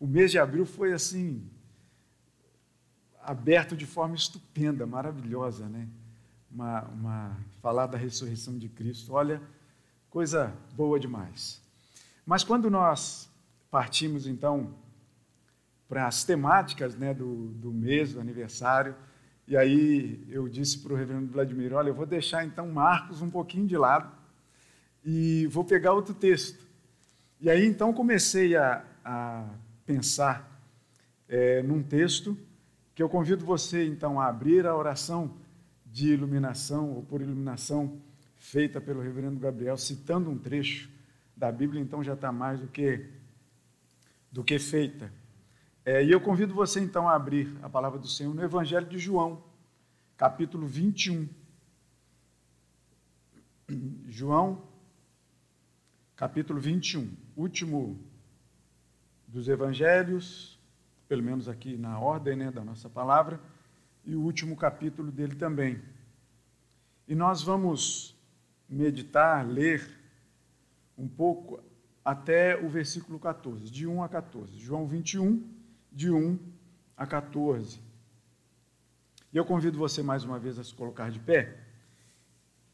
o mês de abril foi assim aberto de forma estupenda, maravilhosa, né? Uma, uma falar da ressurreição de Cristo. Olha, coisa boa demais. Mas quando nós partimos então para as temáticas né, do, do mês, do aniversário, e aí eu disse para o reverendo Vladimir: olha, eu vou deixar então Marcos um pouquinho de lado e vou pegar outro texto. E aí então comecei a, a pensar é, num texto que eu convido você então a abrir a oração de iluminação ou por iluminação feita pelo reverendo Gabriel, citando um trecho da Bíblia, então já está mais do que do que feita. É, e eu convido você então a abrir a palavra do Senhor no Evangelho de João, capítulo 21. João, capítulo 21, último dos evangelhos, pelo menos aqui na ordem né, da nossa palavra, e o último capítulo dele também. E nós vamos meditar, ler um pouco até o versículo 14, de 1 a 14. João 21, de 1 a 14. E eu convido você mais uma vez a se colocar de pé,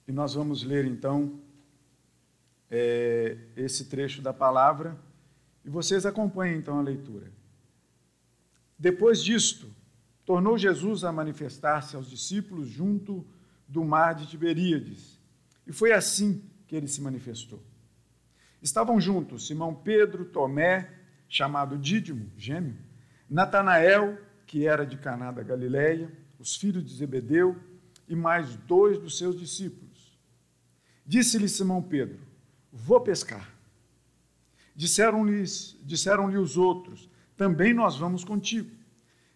e nós vamos ler então é, esse trecho da palavra, e vocês acompanhem então a leitura. Depois disto, tornou Jesus a manifestar-se aos discípulos junto do mar de Tiberíades, e foi assim que ele se manifestou. Estavam juntos Simão Pedro, Tomé, chamado Dídimo, gêmeo, Natanael, que era de Caná da Galileia, os filhos de Zebedeu e mais dois dos seus discípulos. Disse-lhe Simão Pedro: Vou pescar. Disseram-lhe disseram os outros: Também nós vamos contigo.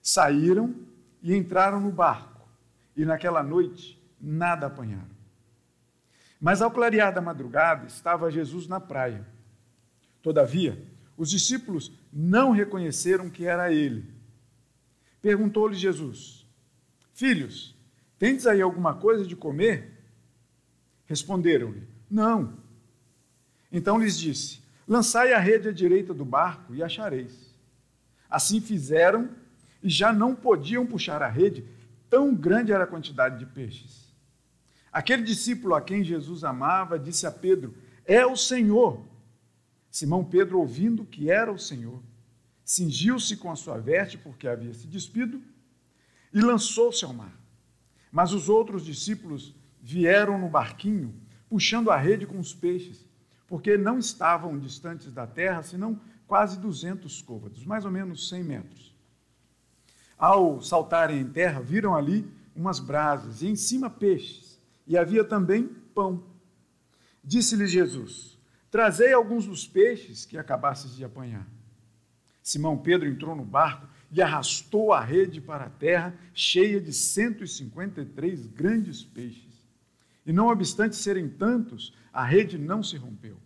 Saíram e entraram no barco, e naquela noite nada apanharam. Mas ao clarear da madrugada estava Jesus na praia. Todavia, os discípulos não reconheceram que era ele. Perguntou-lhe Jesus: Filhos, tendes aí alguma coisa de comer? Responderam-lhe: Não. Então lhes disse: Lançai a rede à direita do barco e achareis. Assim fizeram e já não podiam puxar a rede, tão grande era a quantidade de peixes. Aquele discípulo a quem Jesus amava disse a Pedro: É o Senhor. Simão Pedro, ouvindo que era o Senhor, cingiu-se com a sua veste, porque havia se despido, e lançou-se ao mar. Mas os outros discípulos vieram no barquinho, puxando a rede com os peixes, porque não estavam distantes da terra, senão quase 200 côvados, mais ou menos 100 metros. Ao saltarem em terra, viram ali umas brasas e em cima peixes e havia também pão. Disse-lhe Jesus: Trazei alguns dos peixes que acabastes de apanhar. Simão Pedro entrou no barco e arrastou a rede para a terra, cheia de 153 grandes peixes. E não obstante serem tantos, a rede não se rompeu.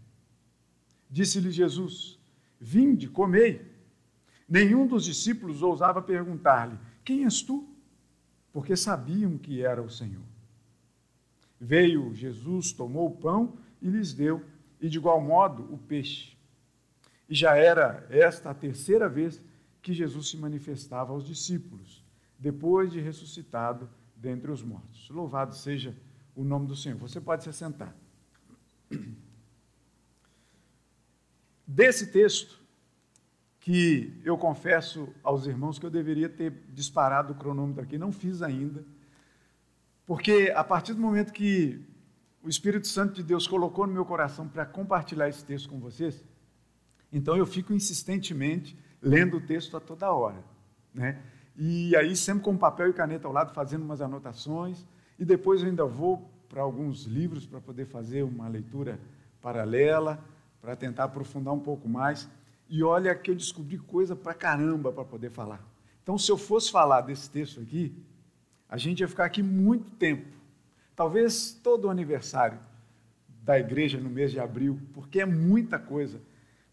Disse-lhe Jesus: Vinde, comei. Nenhum dos discípulos ousava perguntar-lhe: Quem és tu? Porque sabiam que era o Senhor. Veio Jesus, tomou o pão e lhes deu, e de igual modo o peixe. E já era esta a terceira vez que Jesus se manifestava aos discípulos, depois de ressuscitado dentre os mortos. Louvado seja o nome do Senhor. Você pode se sentar. Desse texto, que eu confesso aos irmãos que eu deveria ter disparado o cronômetro aqui, não fiz ainda porque a partir do momento que o Espírito Santo de Deus colocou no meu coração para compartilhar esse texto com vocês, então eu fico insistentemente lendo o texto a toda hora, né? E aí sempre com papel e caneta ao lado fazendo umas anotações e depois eu ainda vou para alguns livros para poder fazer uma leitura paralela, para tentar aprofundar um pouco mais. E olha que eu descobri coisa para caramba para poder falar. Então, se eu fosse falar desse texto aqui, a gente ia ficar aqui muito tempo, talvez todo o aniversário da igreja no mês de abril, porque é muita coisa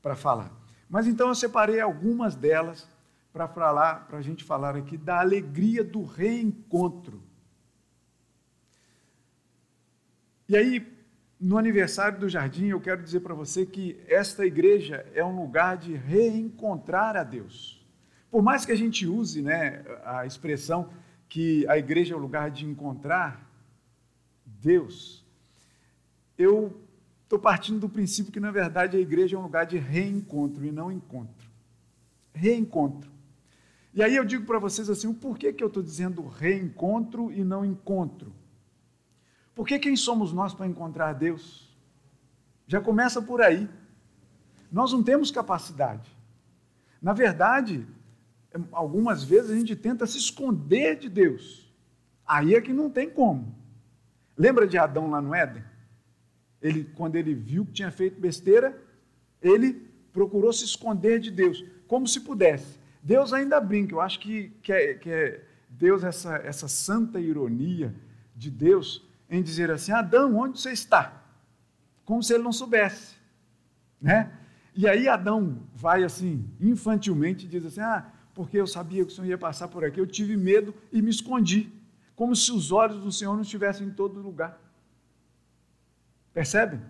para falar. Mas então eu separei algumas delas para falar, para a gente falar aqui da alegria do reencontro. E aí, no aniversário do jardim, eu quero dizer para você que esta igreja é um lugar de reencontrar a Deus. Por mais que a gente use né, a expressão que a igreja é o lugar de encontrar Deus, eu estou partindo do princípio que, na verdade, a igreja é um lugar de reencontro e não encontro. Reencontro. E aí eu digo para vocês assim, o porquê que eu estou dizendo reencontro e não encontro? Porque quem somos nós para encontrar Deus? Já começa por aí. Nós não temos capacidade. Na verdade, algumas vezes a gente tenta se esconder de Deus. Aí é que não tem como. Lembra de Adão lá no Éden? Ele, quando ele viu que tinha feito besteira, ele procurou se esconder de Deus, como se pudesse. Deus ainda brinca, eu acho que, que, é, que é Deus, essa, essa santa ironia de Deus, em dizer assim: Adão, onde você está? Como se ele não soubesse. Né? E aí Adão vai assim, infantilmente, diz assim: Ah, porque eu sabia que o Senhor ia passar por aqui, eu tive medo e me escondi, como se os olhos do Senhor não estivessem em todo lugar. Percebem?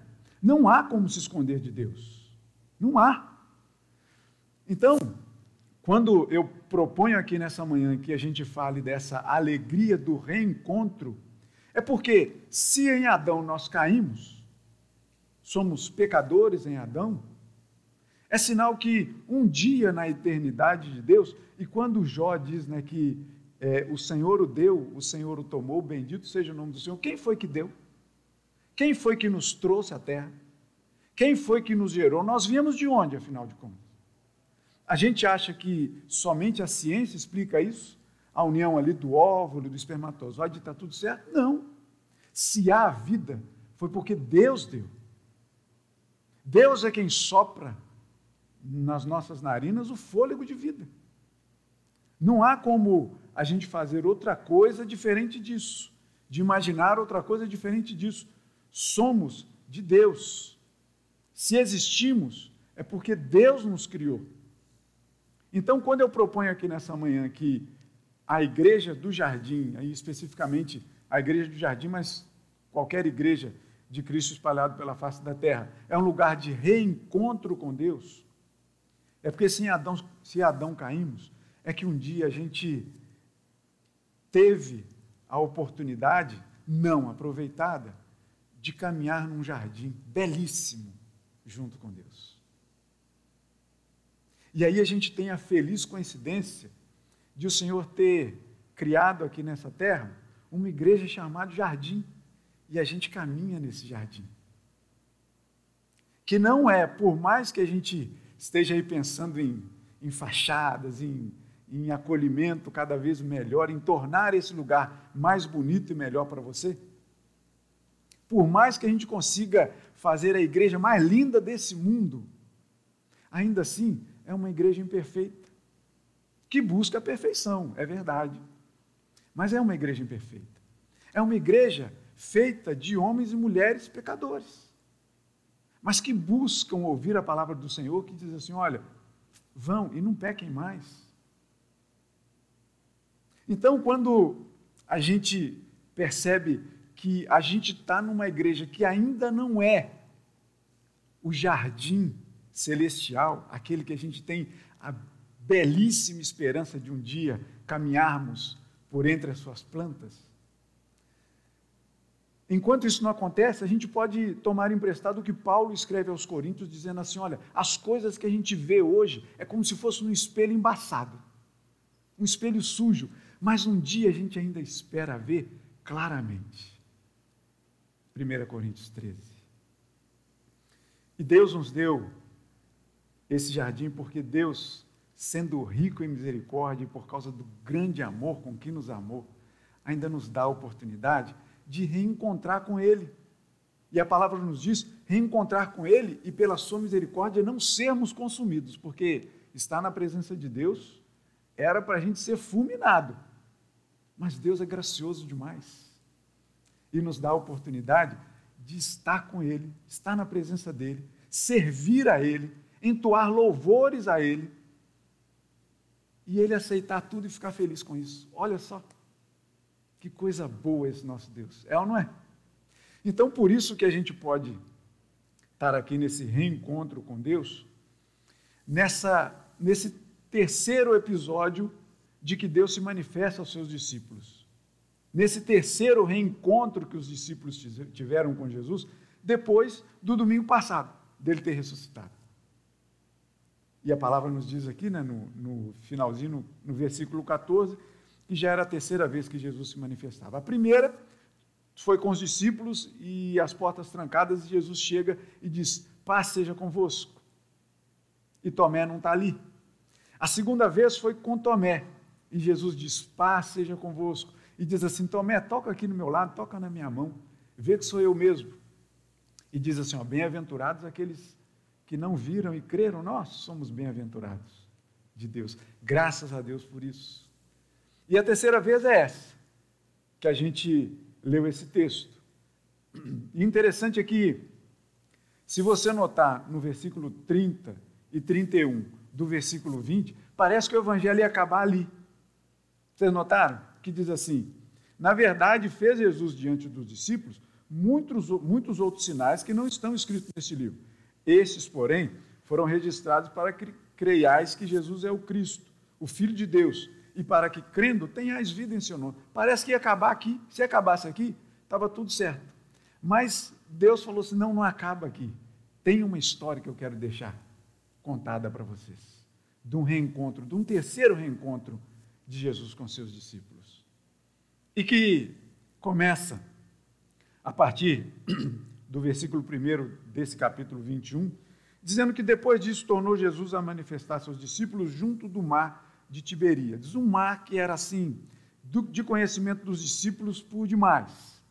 Não há como se esconder de Deus. Não há. Então, quando eu proponho aqui nessa manhã que a gente fale dessa alegria do reencontro, é porque se em Adão nós caímos, somos pecadores em Adão, é sinal que um dia na eternidade de Deus, e quando Jó diz né, que é, o Senhor o deu, o Senhor o tomou, bendito seja o nome do Senhor, quem foi que deu? Quem foi que nos trouxe à terra? Quem foi que nos gerou? Nós viemos de onde, afinal de contas? A gente acha que somente a ciência explica isso? A união ali do óvulo, do espermatozoide, está tudo certo? Não. Se há vida, foi porque Deus deu. Deus é quem sopra nas nossas narinas o fôlego de vida. Não há como a gente fazer outra coisa diferente disso, de imaginar outra coisa diferente disso. Somos de Deus. Se existimos, é porque Deus nos criou. Então, quando eu proponho aqui nessa manhã que a igreja do jardim, aí especificamente a igreja do jardim, mas qualquer igreja de Cristo espalhado pela face da terra, é um lugar de reencontro com Deus. É porque se Adão, se Adão caímos, é que um dia a gente teve a oportunidade não aproveitada de caminhar num jardim belíssimo junto com Deus. E aí a gente tem a feliz coincidência de o Senhor ter criado aqui nessa terra uma igreja chamada Jardim. E a gente caminha nesse jardim. Que não é, por mais que a gente esteja aí pensando em, em fachadas, em, em acolhimento cada vez melhor, em tornar esse lugar mais bonito e melhor para você, por mais que a gente consiga fazer a igreja mais linda desse mundo, ainda assim é uma igreja imperfeita que busca a perfeição, é verdade. Mas é uma igreja imperfeita. É uma igreja feita de homens e mulheres pecadores, mas que buscam ouvir a palavra do Senhor, que diz assim: olha, vão e não pequem mais. Então, quando a gente percebe que a gente está numa igreja que ainda não é o jardim celestial, aquele que a gente tem a belíssima esperança de um dia caminharmos por entre as suas plantas. Enquanto isso não acontece, a gente pode tomar emprestado o que Paulo escreve aos Coríntios, dizendo assim: olha, as coisas que a gente vê hoje é como se fosse um espelho embaçado, um espelho sujo, mas um dia a gente ainda espera ver claramente. 1 Coríntios 13. E Deus nos deu esse jardim porque Deus sendo rico em misericórdia e por causa do grande amor com que nos amou, ainda nos dá a oportunidade de reencontrar com Ele. E a palavra nos diz reencontrar com Ele e pela Sua misericórdia não sermos consumidos, porque estar na presença de Deus era para a gente ser fulminado. Mas Deus é gracioso demais e nos dá a oportunidade de estar com Ele, estar na presença dEle, servir a Ele, entoar louvores a Ele e ele aceitar tudo e ficar feliz com isso. Olha só, que coisa boa esse nosso Deus. É ou não é? Então, por isso que a gente pode estar aqui nesse reencontro com Deus, nessa, nesse terceiro episódio de que Deus se manifesta aos seus discípulos. Nesse terceiro reencontro que os discípulos tiveram com Jesus, depois do domingo passado, dele ter ressuscitado. E a palavra nos diz aqui, né, no, no finalzinho, no, no versículo 14, que já era a terceira vez que Jesus se manifestava. A primeira foi com os discípulos e as portas trancadas, e Jesus chega e diz: Paz seja convosco. E Tomé não está ali. A segunda vez foi com Tomé, e Jesus diz: Paz seja convosco. E diz assim: Tomé, toca aqui no meu lado, toca na minha mão, vê que sou eu mesmo. E diz assim: Bem-aventurados aqueles que não viram e creram, nós somos bem-aventurados de Deus. Graças a Deus por isso. E a terceira vez é essa, que a gente leu esse texto. E interessante é que, se você notar no versículo 30 e 31 do versículo 20, parece que o evangelho ia acabar ali. Vocês notaram? Que diz assim: Na verdade, fez Jesus diante dos discípulos muitos, muitos outros sinais que não estão escritos nesse livro estes, porém, foram registrados para que creiais que Jesus é o Cristo, o Filho de Deus, e para que, crendo, tenhais vida em seu nome. Parece que ia acabar aqui. Se acabasse aqui, estava tudo certo. Mas Deus falou assim: não, não acaba aqui. Tem uma história que eu quero deixar contada para vocês. De um reencontro, de um terceiro reencontro de Jesus com seus discípulos. E que começa a partir do versículo 1 desse capítulo 21, dizendo que depois disso tornou Jesus a manifestar seus discípulos junto do mar de Tiberíades. Um mar que era assim, de conhecimento dos discípulos por demais.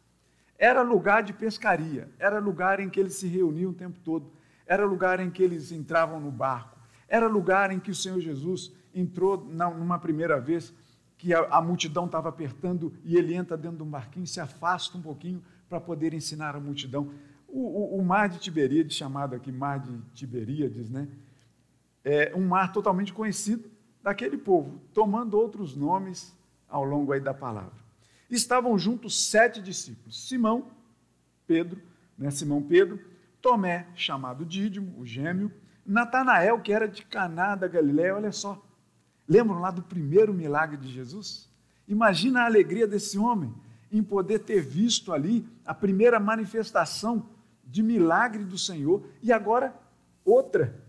Era lugar de pescaria, era lugar em que eles se reuniam o tempo todo, era lugar em que eles entravam no barco, era lugar em que o Senhor Jesus entrou numa primeira vez, que a, a multidão estava apertando e ele entra dentro de um barquinho, se afasta um pouquinho para poder ensinar a multidão. O, o, o, mar de Tiberíades, chamado aqui mar de Tiberíades, né, é um mar totalmente conhecido daquele povo, tomando outros nomes ao longo aí da palavra. Estavam juntos sete discípulos: Simão, Pedro, né, Simão Pedro, Tomé, chamado Dídimo, o gêmeo, Natanael, que era de Caná da Galiléia, olha só. Lembram lá do primeiro milagre de Jesus? Imagina a alegria desse homem em poder ter visto ali a primeira manifestação de milagre do Senhor e agora outra.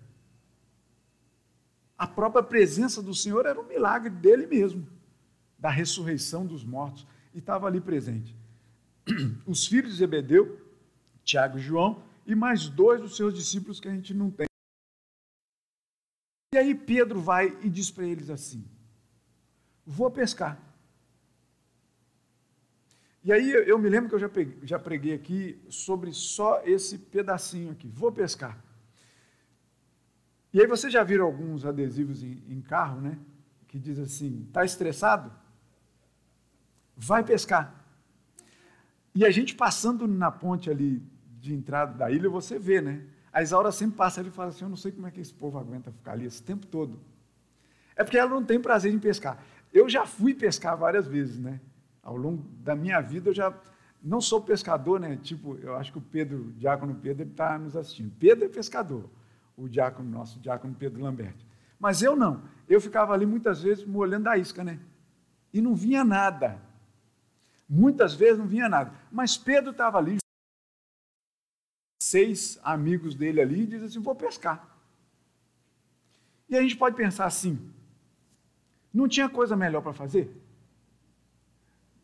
A própria presença do Senhor era um milagre dele mesmo, da ressurreição dos mortos, e estava ali presente. Os filhos de Zebedeu, Tiago e João, e mais dois dos seus discípulos que a gente não tem. E aí Pedro vai e diz para eles assim: Vou pescar. E aí eu me lembro que eu já, peguei, já preguei aqui sobre só esse pedacinho aqui. Vou pescar. E aí você já viram alguns adesivos em, em carro, né? Que diz assim: está estressado? Vai pescar. E a gente passando na ponte ali de entrada da ilha, você vê, né? A Isaura sempre passa ali e fala assim: Eu não sei como é que esse povo aguenta ficar ali esse tempo todo. É porque ela não tem prazer em pescar. Eu já fui pescar várias vezes, né? Ao longo da minha vida eu já não sou pescador, né? Tipo, eu acho que o Pedro, o diácono Pedro, está nos assistindo. Pedro é pescador, o diácono nosso, o diácono Pedro Lambert. Mas eu não. Eu ficava ali muitas vezes molhando a isca, né? E não vinha nada. Muitas vezes não vinha nada. Mas Pedro estava ali, seis amigos dele ali, e diz assim: vou pescar. E a gente pode pensar assim: não tinha coisa melhor para fazer?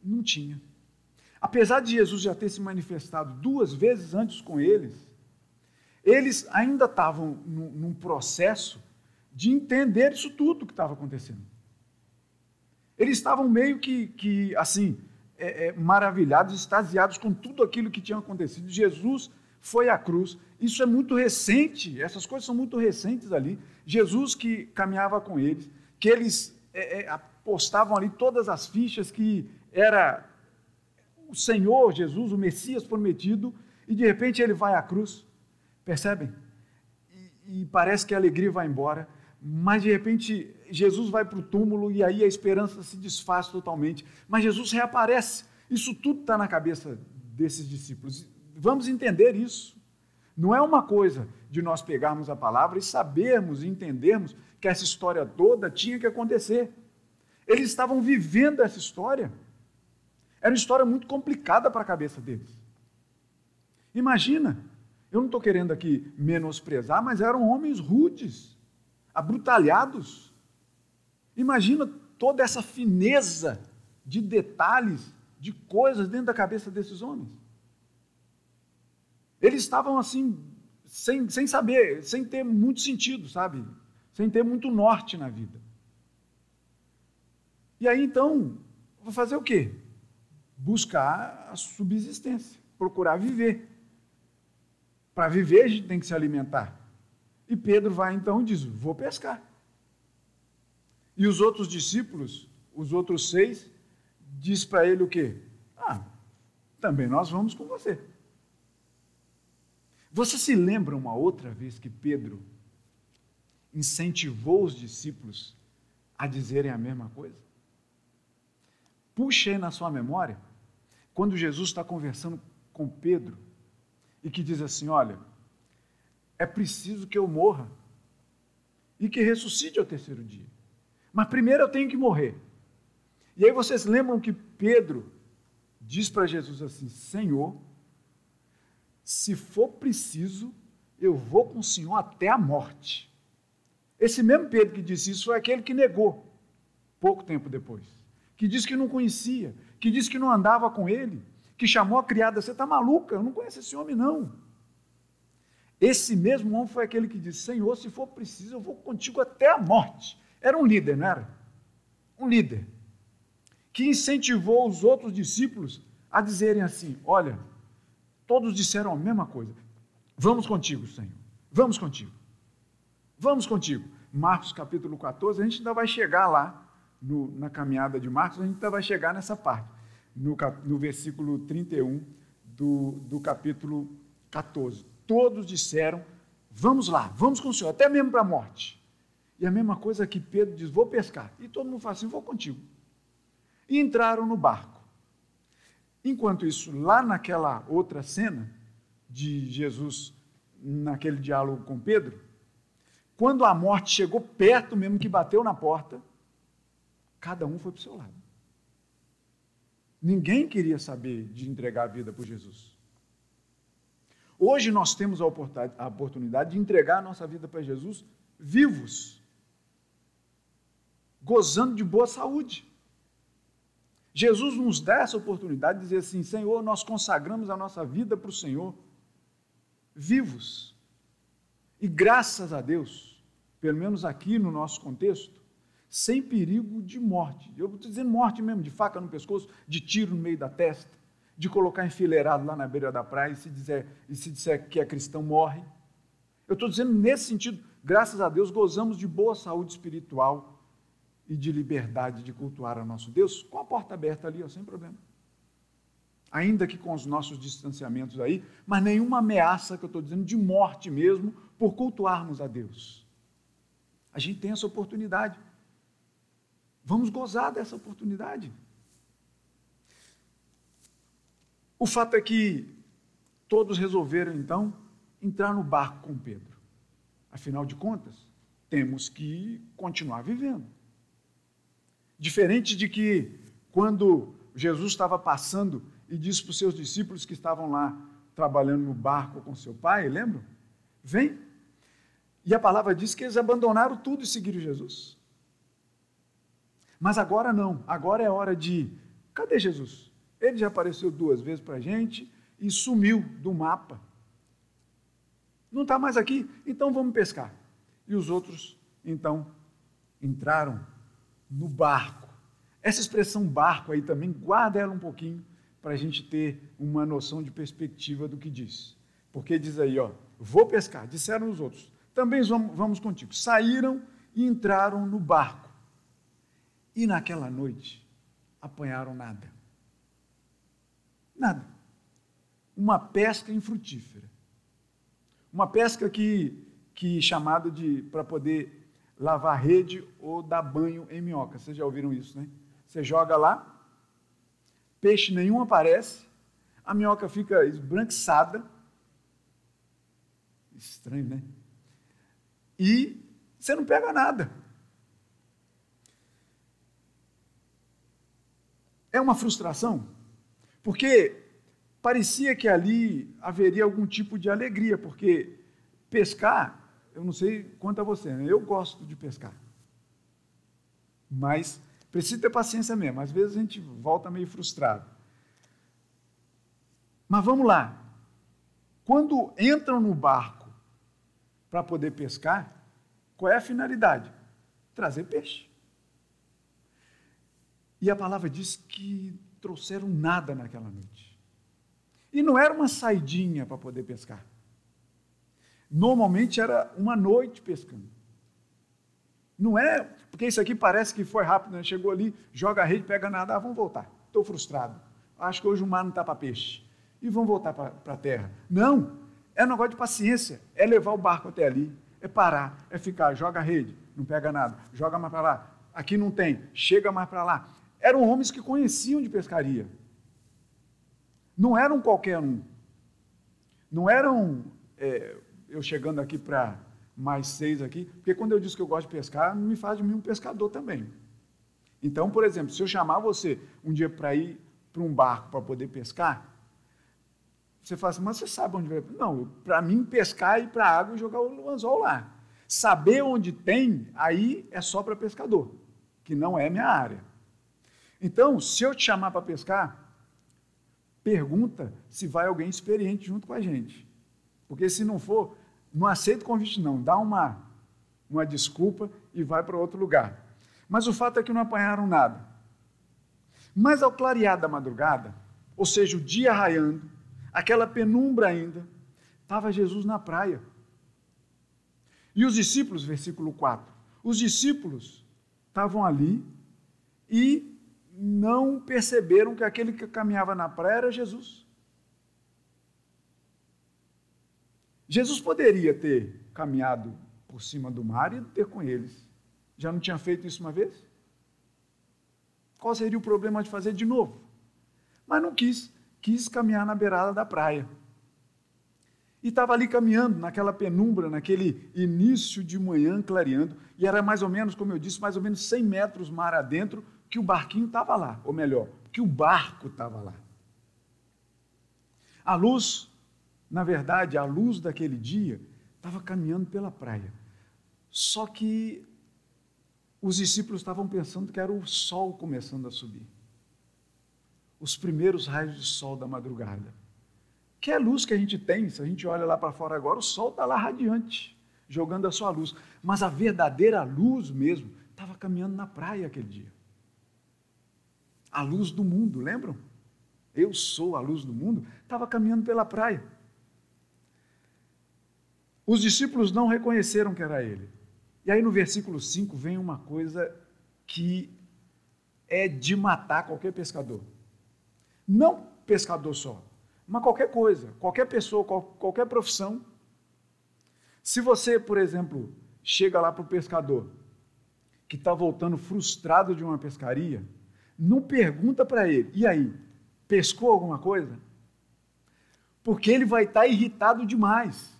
Não tinha. Apesar de Jesus já ter se manifestado duas vezes antes com eles, eles ainda estavam num, processo de entender isso tudo que estava acontecendo. Eles estavam meio que, que assim, é, é, maravilhados, extasiados com tudo aquilo que tinha acontecido. Jesus foi à cruz. Isso é muito recente, essas coisas são muito recentes ali. Jesus que caminhava com eles, que eles é, é apostavam ali todas as fichas que era o Senhor Jesus, o Messias prometido, e de repente ele vai à cruz. Percebem? E, e parece que a alegria vai embora, mas de repente Jesus vai para o túmulo e aí a esperança se desfaz totalmente. Mas Jesus reaparece. Isso tudo está na cabeça desses discípulos. Vamos entender isso. Não é uma coisa de nós pegarmos a palavra e sabermos e entendermos que essa história toda tinha que acontecer. Eles estavam vivendo essa história. Era uma história muito complicada para a cabeça deles. Imagina, eu não estou querendo aqui menosprezar, mas eram homens rudes, abrutalhados. Imagina toda essa fineza de detalhes, de coisas dentro da cabeça desses homens. Eles estavam assim, sem, sem saber, sem ter muito sentido, sabe? Sem ter muito norte na vida. E aí então, vou fazer o quê? Buscar a subsistência, procurar viver. Para viver, a gente tem que se alimentar. E Pedro vai então e diz: Vou pescar. E os outros discípulos, os outros seis, diz para ele o quê? Ah, também nós vamos com você. Você se lembra uma outra vez que Pedro incentivou os discípulos a dizerem a mesma coisa? Puxa aí na sua memória, quando Jesus está conversando com Pedro e que diz assim: Olha, é preciso que eu morra e que ressuscite ao terceiro dia. Mas primeiro eu tenho que morrer. E aí vocês lembram que Pedro diz para Jesus assim: Senhor, se for preciso, eu vou com o Senhor até a morte. Esse mesmo Pedro que disse isso foi aquele que negou, pouco tempo depois. Que disse que não conhecia, que disse que não andava com ele, que chamou a criada: Você está maluca? Eu não conheço esse homem, não. Esse mesmo homem foi aquele que disse: Senhor, se for preciso, eu vou contigo até a morte. Era um líder, não era? Um líder. Que incentivou os outros discípulos a dizerem assim: Olha, todos disseram a mesma coisa. Vamos contigo, Senhor. Vamos contigo. Vamos contigo. Marcos capítulo 14, a gente ainda vai chegar lá, no, na caminhada de Marcos, a gente vai chegar nessa parte, no, no versículo 31 do, do capítulo 14. Todos disseram: Vamos lá, vamos com o Senhor, até mesmo para a morte. E a mesma coisa que Pedro diz: Vou pescar. E todo mundo fala assim: Vou contigo. E entraram no barco. Enquanto isso, lá naquela outra cena de Jesus, naquele diálogo com Pedro, quando a morte chegou perto mesmo, que bateu na porta, cada um foi para o seu lado. Ninguém queria saber de entregar a vida por Jesus. Hoje nós temos a oportunidade de entregar a nossa vida para Jesus vivos gozando de boa saúde. Jesus nos dá essa oportunidade de dizer assim: Senhor, nós consagramos a nossa vida para o Senhor, vivos. E graças a Deus, pelo menos aqui no nosso contexto, sem perigo de morte. Eu estou dizendo morte mesmo, de faca no pescoço, de tiro no meio da testa, de colocar enfileirado lá na beira da praia e se, dizer, e se disser que é cristão, morre. Eu estou dizendo nesse sentido, graças a Deus, gozamos de boa saúde espiritual e de liberdade de cultuar a nosso Deus, com a porta aberta ali, ó, sem problema. Ainda que com os nossos distanciamentos aí, mas nenhuma ameaça que eu estou dizendo de morte mesmo por cultuarmos a Deus. A gente tem essa oportunidade. Vamos gozar dessa oportunidade. O fato é que todos resolveram então entrar no barco com Pedro. Afinal de contas, temos que continuar vivendo. Diferente de que quando Jesus estava passando e disse para os seus discípulos que estavam lá trabalhando no barco com seu pai, lembram? Vem. E a palavra diz que eles abandonaram tudo e seguiram Jesus. Mas agora não, agora é hora de. Cadê Jesus? Ele já apareceu duas vezes para a gente e sumiu do mapa. Não está mais aqui, então vamos pescar. E os outros, então, entraram no barco. Essa expressão barco aí também, guarda ela um pouquinho para a gente ter uma noção de perspectiva do que diz. Porque diz aí, ó, vou pescar, disseram os outros, também vamos, vamos contigo. Saíram e entraram no barco. E naquela noite apanharam nada. Nada. Uma pesca infrutífera. Uma pesca que, que chamada de para poder lavar rede ou dar banho em minhoca. Vocês já ouviram isso, né? Você joga lá, peixe nenhum aparece, a minhoca fica esbranquiçada. Estranho, né? E você não pega nada. É uma frustração, porque parecia que ali haveria algum tipo de alegria, porque pescar, eu não sei quanto a você, né? eu gosto de pescar. Mas precisa ter paciência mesmo, às vezes a gente volta meio frustrado. Mas vamos lá. Quando entram no barco para poder pescar, qual é a finalidade? Trazer peixe. E a palavra diz que trouxeram nada naquela noite. E não era uma saidinha para poder pescar. Normalmente era uma noite pescando. Não é, porque isso aqui parece que foi rápido, né? Chegou ali, joga a rede, pega nada, ah, vamos voltar. Estou frustrado. Acho que hoje o mar não está para peixe. E vamos voltar para a terra. Não, é um negócio de paciência. É levar o barco até ali, é parar, é ficar, joga a rede, não pega nada, joga mais para lá. Aqui não tem, chega mais para lá. Eram homens que conheciam de pescaria. Não eram qualquer um. Não eram é, eu chegando aqui para mais seis aqui, porque quando eu disse que eu gosto de pescar, me faz de mim um pescador também. Então, por exemplo, se eu chamar você um dia para ir para um barco para poder pescar, você fala assim, mas você sabe onde vai? Não, para mim pescar ir para a água e jogar o anzol lá. Saber onde tem, aí é só para pescador, que não é minha área. Então, se eu te chamar para pescar, pergunta se vai alguém experiente junto com a gente. Porque se não for, não aceita o convite, não. Dá uma, uma desculpa e vai para outro lugar. Mas o fato é que não apanharam nada. Mas ao clarear da madrugada, ou seja, o dia raiando, aquela penumbra ainda, estava Jesus na praia. E os discípulos, versículo 4, os discípulos estavam ali e não perceberam que aquele que caminhava na praia era Jesus. Jesus poderia ter caminhado por cima do mar e ter com eles. Já não tinha feito isso uma vez? Qual seria o problema de fazer de novo? Mas não quis, quis caminhar na beirada da praia. E estava ali caminhando naquela penumbra, naquele início de manhã clareando, e era mais ou menos, como eu disse, mais ou menos 100 metros mar adentro, que o barquinho estava lá, ou melhor, que o barco estava lá. A luz na verdade, a luz daquele dia estava caminhando pela praia. Só que os discípulos estavam pensando que era o sol começando a subir. Os primeiros raios de sol da madrugada. Que é luz que a gente tem, se a gente olha lá para fora agora, o sol está lá radiante, jogando a sua luz. Mas a verdadeira luz mesmo estava caminhando na praia aquele dia. A luz do mundo, lembram? Eu sou a luz do mundo, estava caminhando pela praia. Os discípulos não reconheceram que era ele. E aí no versículo 5 vem uma coisa que é de matar qualquer pescador. Não pescador só, mas qualquer coisa, qualquer pessoa, qualquer profissão. Se você, por exemplo, chega lá para o pescador que está voltando frustrado de uma pescaria, não pergunta para ele, e aí, pescou alguma coisa? Porque ele vai estar tá irritado demais.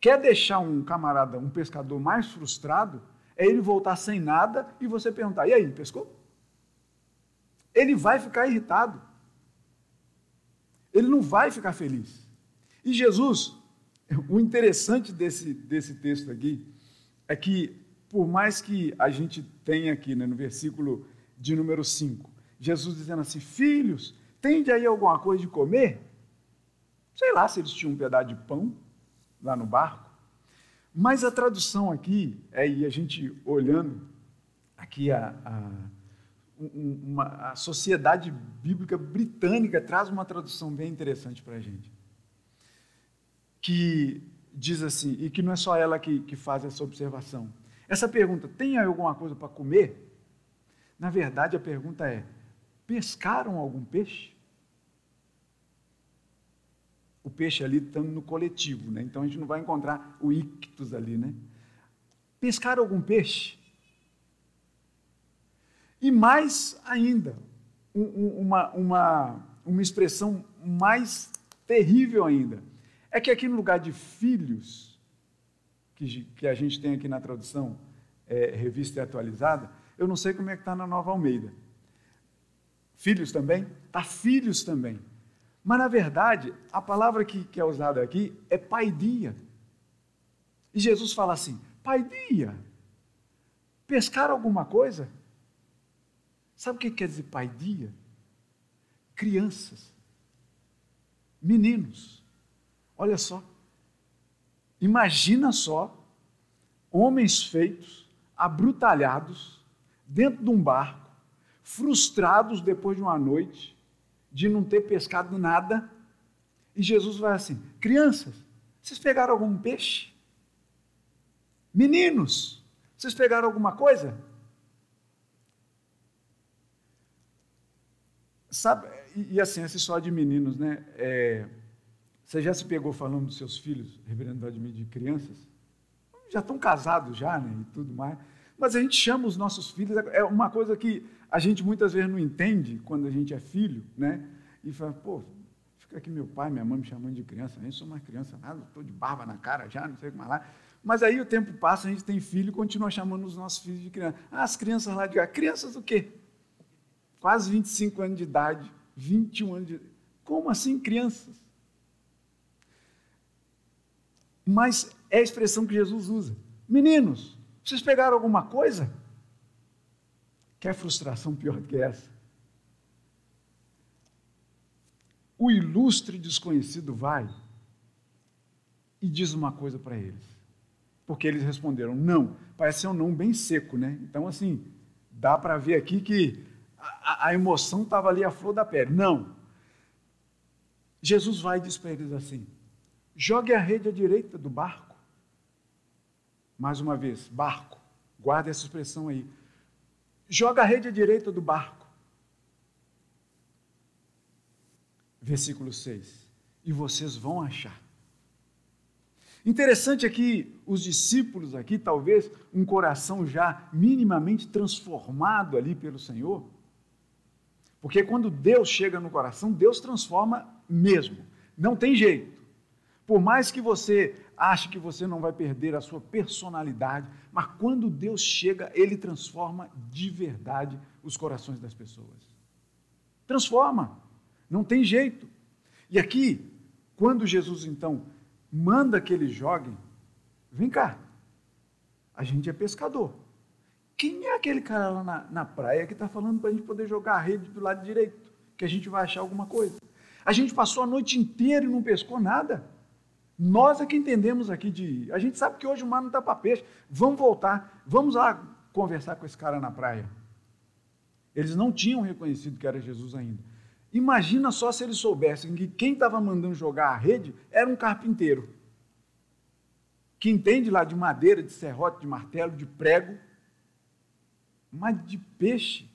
Quer deixar um camarada, um pescador mais frustrado? É ele voltar sem nada e você perguntar: e aí, pescou? Ele vai ficar irritado. Ele não vai ficar feliz. E Jesus, o interessante desse, desse texto aqui é que, por mais que a gente tenha aqui né, no versículo de número 5, Jesus dizendo assim: Filhos, tende aí alguma coisa de comer? Sei lá se eles tinham um pedaço de pão lá no barco. Mas a tradução aqui, é, e a gente olhando aqui a, a, uma, a Sociedade Bíblica Britânica traz uma tradução bem interessante para a gente. Que diz assim, e que não é só ela que, que faz essa observação. Essa pergunta, tem alguma coisa para comer? Na verdade, a pergunta é: pescaram algum peixe? o peixe ali estando no coletivo, né? Então a gente não vai encontrar o ictus ali, né? Pescar algum peixe. E mais ainda, uma, uma, uma expressão mais terrível ainda. É que aqui no lugar de filhos, que, que a gente tem aqui na tradução é, revista e atualizada, eu não sei como é que está na Nova Almeida. Filhos também? Está filhos também. Mas, na verdade, a palavra que, que é usada aqui é paidia. E Jesus fala assim: paidia. Pescar alguma coisa? Sabe o que quer dizer paidia? Crianças. Meninos. Olha só. Imagina só homens feitos, abrutalhados, dentro de um barco, frustrados depois de uma noite, de não ter pescado nada. E Jesus vai assim: crianças, vocês pegaram algum peixe? Meninos, vocês pegaram alguma coisa? Sabe, e, e assim, essa história de meninos, né? É, você já se pegou falando dos seus filhos, reverendo Vladimir, de crianças? Já estão casados já, né? E tudo mais. Mas a gente chama os nossos filhos, é uma coisa que a gente muitas vezes não entende quando a gente é filho, né? E fala, pô, fica aqui meu pai, minha mãe me chamando de criança, nem sou mais criança, nada, estou de barba na cara já, não sei o que mais lá. Mas aí o tempo passa, a gente tem filho e continua chamando os nossos filhos de criança. Ah, as crianças lá de cá, crianças do quê? Quase 25 anos de idade, 21 anos de idade. Como assim crianças? Mas é a expressão que Jesus usa. Meninos, vocês pegaram alguma coisa? Quer frustração pior do que essa? O ilustre desconhecido vai e diz uma coisa para eles. Porque eles responderam não. Parece ser um não bem seco, né? Então, assim, dá para ver aqui que a, a emoção estava ali à flor da pele. Não. Jesus vai e diz para eles assim: jogue a rede à direita do barco mais uma vez, barco. Guarda essa expressão aí. Joga a rede à direita do barco. Versículo 6. E vocês vão achar. Interessante aqui, é os discípulos aqui, talvez um coração já minimamente transformado ali pelo Senhor. Porque quando Deus chega no coração, Deus transforma mesmo. Não tem jeito. Por mais que você ache que você não vai perder a sua personalidade, mas quando Deus chega, Ele transforma de verdade os corações das pessoas. Transforma, não tem jeito. E aqui, quando Jesus então manda que eles joguem, vem cá, a gente é pescador. Quem é aquele cara lá na, na praia que está falando para a gente poder jogar a rede do lado direito, que a gente vai achar alguma coisa? A gente passou a noite inteira e não pescou nada. Nós é que entendemos aqui de. A gente sabe que hoje o mar não está para peixe. Vamos voltar, vamos lá conversar com esse cara na praia. Eles não tinham reconhecido que era Jesus ainda. Imagina só se eles soubessem que quem estava mandando jogar a rede era um carpinteiro. Que entende lá de madeira, de serrote, de martelo, de prego, mas de peixe.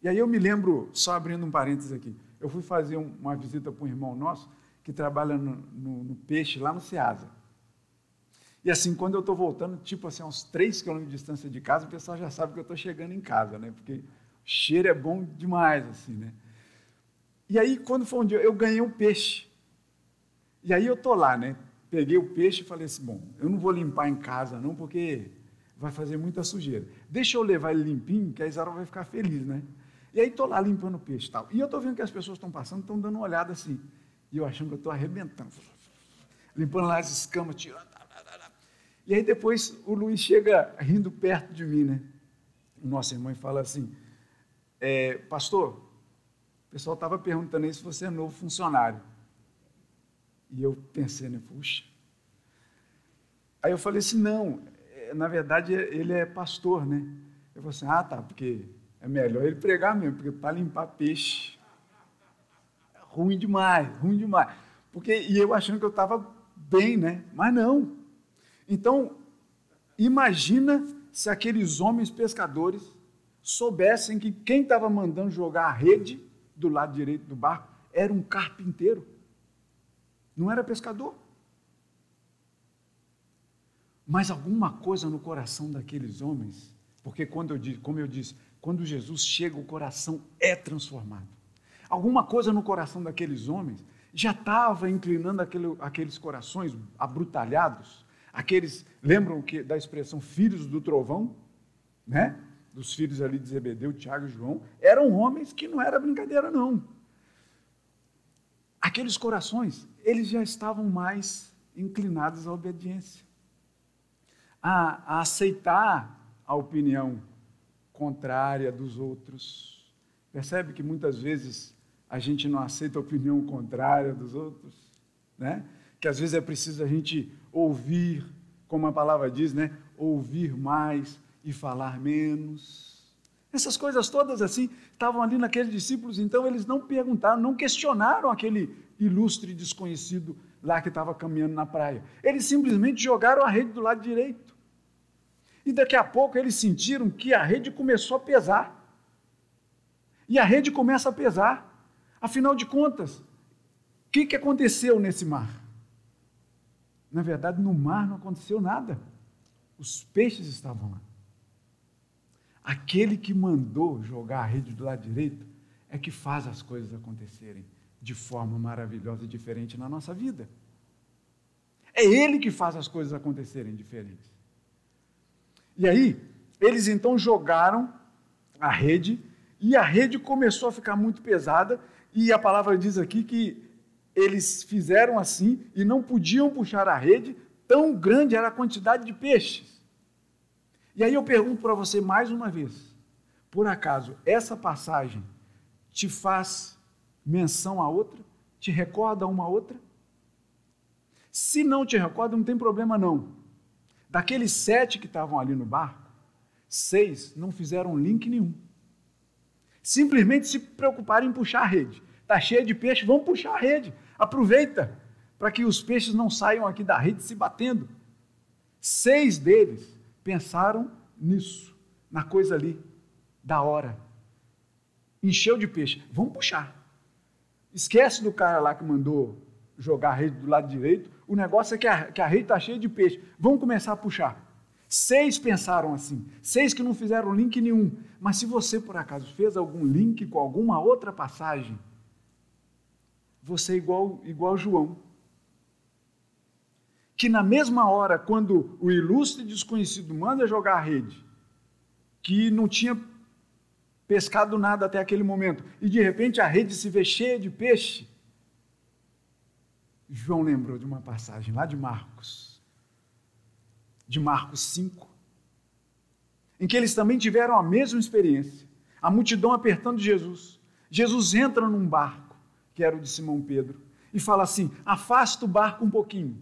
E aí eu me lembro, só abrindo um parênteses aqui, eu fui fazer uma visita para um irmão nosso, que trabalha no, no, no peixe lá no Ceasa. E assim, quando eu estou voltando, tipo assim, uns 3 quilômetros de distância de casa, o pessoal já sabe que eu estou chegando em casa, né? Porque o cheiro é bom demais, assim, né? E aí, quando foi um dia, eu ganhei um peixe. E aí eu estou lá, né? Peguei o peixe e falei assim, bom, eu não vou limpar em casa não, porque vai fazer muita sujeira. Deixa eu levar ele limpinho, que a Isara vai ficar feliz, né? E aí estou lá limpando o peixe e tal. E eu estou vendo que as pessoas estão passando, estão dando uma olhada assim. E eu achando que eu estou arrebentando. Limpando lá as escamas, tirando. E aí depois o Luiz chega rindo perto de mim, né? O nosso irmão fala assim, é, pastor, o pessoal estava perguntando aí se você é novo funcionário. E eu pensei, né? Puxa. Aí eu falei assim, não, é, na verdade ele é pastor, né? Eu falei assim, ah, tá, porque é melhor ele pregar mesmo, porque para limpar peixe ruim demais, ruim demais. Porque, e eu achando que eu estava bem, né? Mas não. Então, imagina se aqueles homens pescadores soubessem que quem estava mandando jogar a rede do lado direito do barco era um carpinteiro. Não era pescador. Mas alguma coisa no coração daqueles homens, porque quando eu disse, como eu disse, quando Jesus chega, o coração é transformado. Alguma coisa no coração daqueles homens já estava inclinando aquele, aqueles corações abrutalhados, aqueles, lembram que da expressão filhos do trovão, né? Dos filhos ali de Zebedeu, Tiago e João, eram homens que não era brincadeira não. Aqueles corações, eles já estavam mais inclinados à obediência, a, a aceitar a opinião contrária dos outros. Percebe que muitas vezes a gente não aceita a opinião contrária dos outros, né? Que às vezes é preciso a gente ouvir, como a palavra diz, né? Ouvir mais e falar menos. Essas coisas todas assim estavam ali naqueles discípulos, então eles não perguntaram, não questionaram aquele ilustre desconhecido lá que estava caminhando na praia. Eles simplesmente jogaram a rede do lado direito. E daqui a pouco eles sentiram que a rede começou a pesar. E a rede começa a pesar. Afinal de contas, o que, que aconteceu nesse mar? Na verdade, no mar não aconteceu nada. Os peixes estavam lá. Aquele que mandou jogar a rede do lado direito é que faz as coisas acontecerem de forma maravilhosa e diferente na nossa vida. É Ele que faz as coisas acontecerem diferentes. E aí, eles então jogaram a rede, e a rede começou a ficar muito pesada, e a palavra diz aqui que eles fizeram assim e não podiam puxar a rede, tão grande era a quantidade de peixes. E aí eu pergunto para você mais uma vez: por acaso essa passagem te faz menção a outra? Te recorda uma outra? Se não te recorda, não tem problema não. Daqueles sete que estavam ali no barco, seis não fizeram link nenhum. Simplesmente se preocuparam em puxar a rede. Está cheio de peixe, vamos puxar a rede. Aproveita para que os peixes não saiam aqui da rede se batendo. Seis deles pensaram nisso, na coisa ali, da hora. Encheu de peixe, vamos puxar. Esquece do cara lá que mandou jogar a rede do lado direito, o negócio é que a, que a rede está cheia de peixe. Vamos começar a puxar. Seis pensaram assim, seis que não fizeram link nenhum. Mas se você por acaso fez algum link com alguma outra passagem, você é igual, igual João. Que na mesma hora, quando o ilustre desconhecido manda jogar a rede, que não tinha pescado nada até aquele momento, e de repente a rede se vê cheia de peixe, João lembrou de uma passagem lá de Marcos, de Marcos 5, em que eles também tiveram a mesma experiência. A multidão apertando Jesus. Jesus entra num barco, que era o de Simão Pedro, e fala assim: afasta o barco um pouquinho.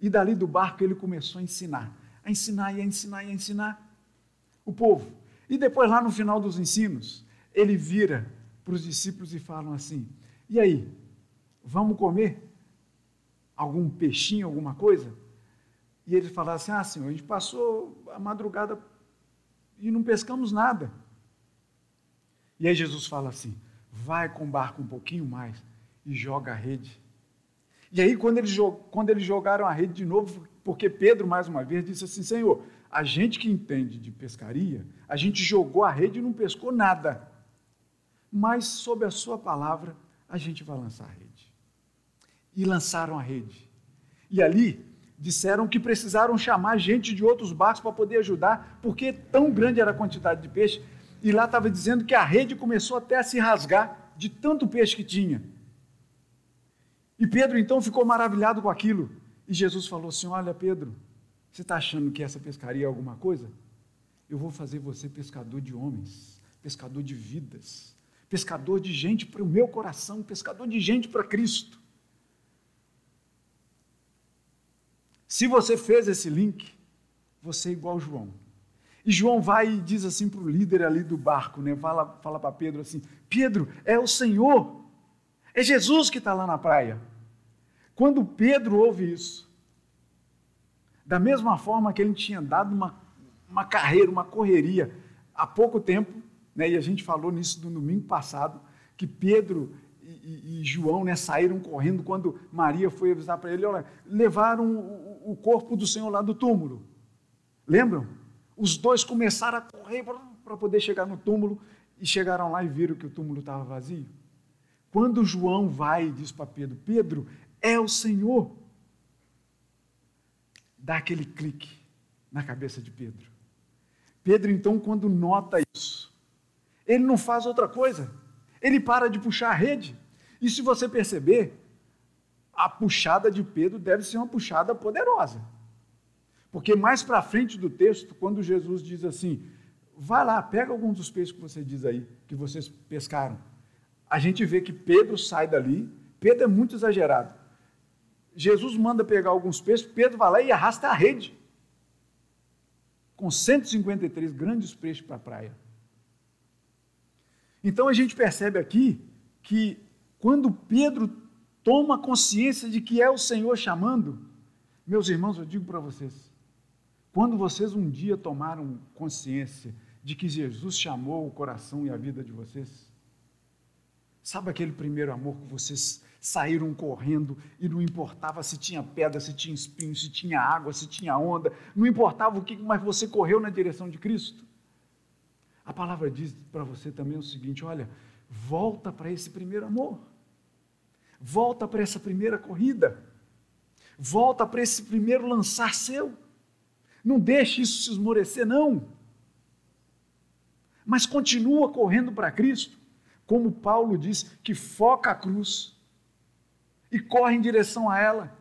E dali do barco ele começou a ensinar, a ensinar e a ensinar e a ensinar o povo. E depois, lá no final dos ensinos, ele vira para os discípulos e falam assim: e aí, vamos comer? algum peixinho, alguma coisa? E eles falaram assim: Ah, senhor, a gente passou a madrugada e não pescamos nada. E aí Jesus fala assim: Vai com o barco um pouquinho mais e joga a rede. E aí, quando eles, quando eles jogaram a rede de novo, porque Pedro, mais uma vez, disse assim: Senhor, a gente que entende de pescaria, a gente jogou a rede e não pescou nada. Mas, sob a Sua palavra, a gente vai lançar a rede e lançaram a rede. E ali disseram que precisaram chamar gente de outros barcos para poder ajudar, porque tão grande era a quantidade de peixe. E lá estava dizendo que a rede começou até a se rasgar de tanto peixe que tinha. E Pedro então ficou maravilhado com aquilo. E Jesus falou assim: Olha, Pedro, você está achando que essa pescaria é alguma coisa? Eu vou fazer você pescador de homens, pescador de vidas, pescador de gente para o meu coração, pescador de gente para Cristo. Se você fez esse link, você é igual João. E João vai e diz assim para o líder ali do barco, né? fala, fala para Pedro assim: Pedro, é o Senhor, é Jesus que está lá na praia. Quando Pedro ouve isso, da mesma forma que ele tinha dado uma, uma carreira, uma correria, há pouco tempo, né? e a gente falou nisso no domingo passado, que Pedro e, e, João né, saíram correndo quando Maria foi avisar para ele: olha, levaram o, o, corpo do Senhor lá do túmulo. Lembram? Os dois começaram a correr para poder chegar no túmulo e chegaram lá e viram que o túmulo estava vazio. Quando João vai e diz para Pedro: Pedro, é o Senhor. Dá aquele clique na cabeça de Pedro. Pedro, então, quando nota isso, ele não faz outra coisa. Ele para de puxar a rede. E se você perceber, a puxada de Pedro deve ser uma puxada poderosa. Porque mais para frente do texto, quando Jesus diz assim: vai lá, pega alguns dos peixes que você diz aí, que vocês pescaram. A gente vê que Pedro sai dali, Pedro é muito exagerado. Jesus manda pegar alguns peixes, Pedro vai lá e arrasta a rede. Com 153 grandes peixes para a praia. Então a gente percebe aqui que quando Pedro toma consciência de que é o Senhor chamando, meus irmãos, eu digo para vocês, quando vocês um dia tomaram consciência de que Jesus chamou o coração e a vida de vocês, sabe aquele primeiro amor que vocês saíram correndo e não importava se tinha pedra, se tinha espinho, se tinha água, se tinha onda, não importava o que, mas você correu na direção de Cristo? A palavra diz para você também o seguinte: olha, volta para esse primeiro amor, volta para essa primeira corrida, volta para esse primeiro lançar seu. Não deixe isso se esmorecer, não. Mas continua correndo para Cristo, como Paulo diz, que foca a cruz e corre em direção a ela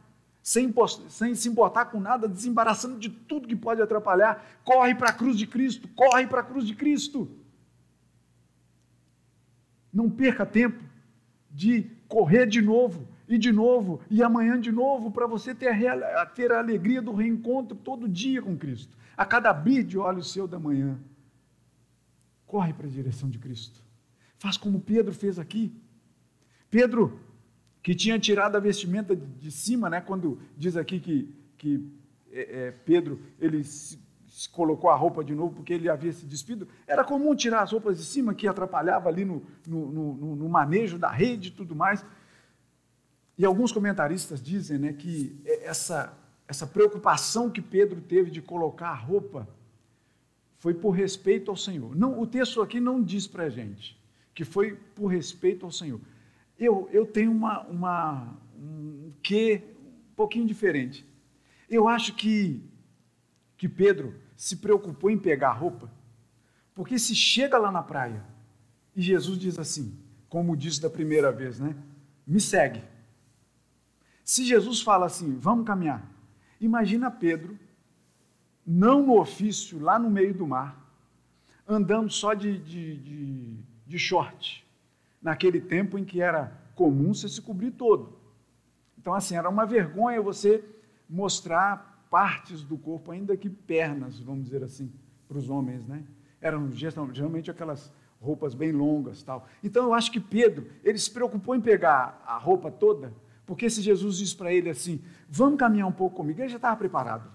sem, sem se importar com nada, desembaraçando de tudo que pode atrapalhar. Corre para a cruz de Cristo, corre para a cruz de Cristo. Não perca tempo de correr de novo, e de novo, e amanhã de novo, para você ter a, ter a alegria do reencontro todo dia com Cristo. A cada abrir de olho seu da manhã. Corre para a direção de Cristo. Faz como Pedro fez aqui. Pedro que tinha tirado a vestimenta de cima, né? quando diz aqui que, que é, é, Pedro ele se, colocou a roupa de novo porque ele havia se despido, era comum tirar as roupas de cima, que atrapalhava ali no, no, no, no manejo da rede e tudo mais. E alguns comentaristas dizem né, que essa, essa preocupação que Pedro teve de colocar a roupa foi por respeito ao Senhor. Não, o texto aqui não diz para a gente que foi por respeito ao Senhor eu, eu tenho uma, uma, um quê um pouquinho diferente. Eu acho que, que Pedro se preocupou em pegar a roupa, porque se chega lá na praia e Jesus diz assim, como disse da primeira vez, né? Me segue. Se Jesus fala assim, vamos caminhar, imagina Pedro, não no ofício, lá no meio do mar, andando só de, de, de, de short, naquele tempo em que era comum você se cobrir todo. Então, assim, era uma vergonha você mostrar partes do corpo, ainda que pernas, vamos dizer assim, para os homens, né? Eram geralmente aquelas roupas bem longas, tal. Então, eu acho que Pedro, ele se preocupou em pegar a roupa toda, porque se Jesus disse para ele assim, vamos caminhar um pouco comigo, ele já estava preparado.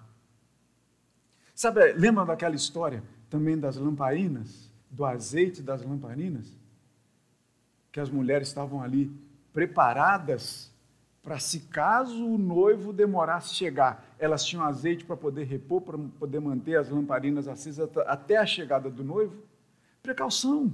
Sabe, lembra daquela história também das lamparinas, do azeite das lamparinas? que as mulheres estavam ali preparadas para se caso o noivo demorasse chegar, elas tinham azeite para poder repor, para poder manter as lamparinas acesas até a chegada do noivo. Precaução.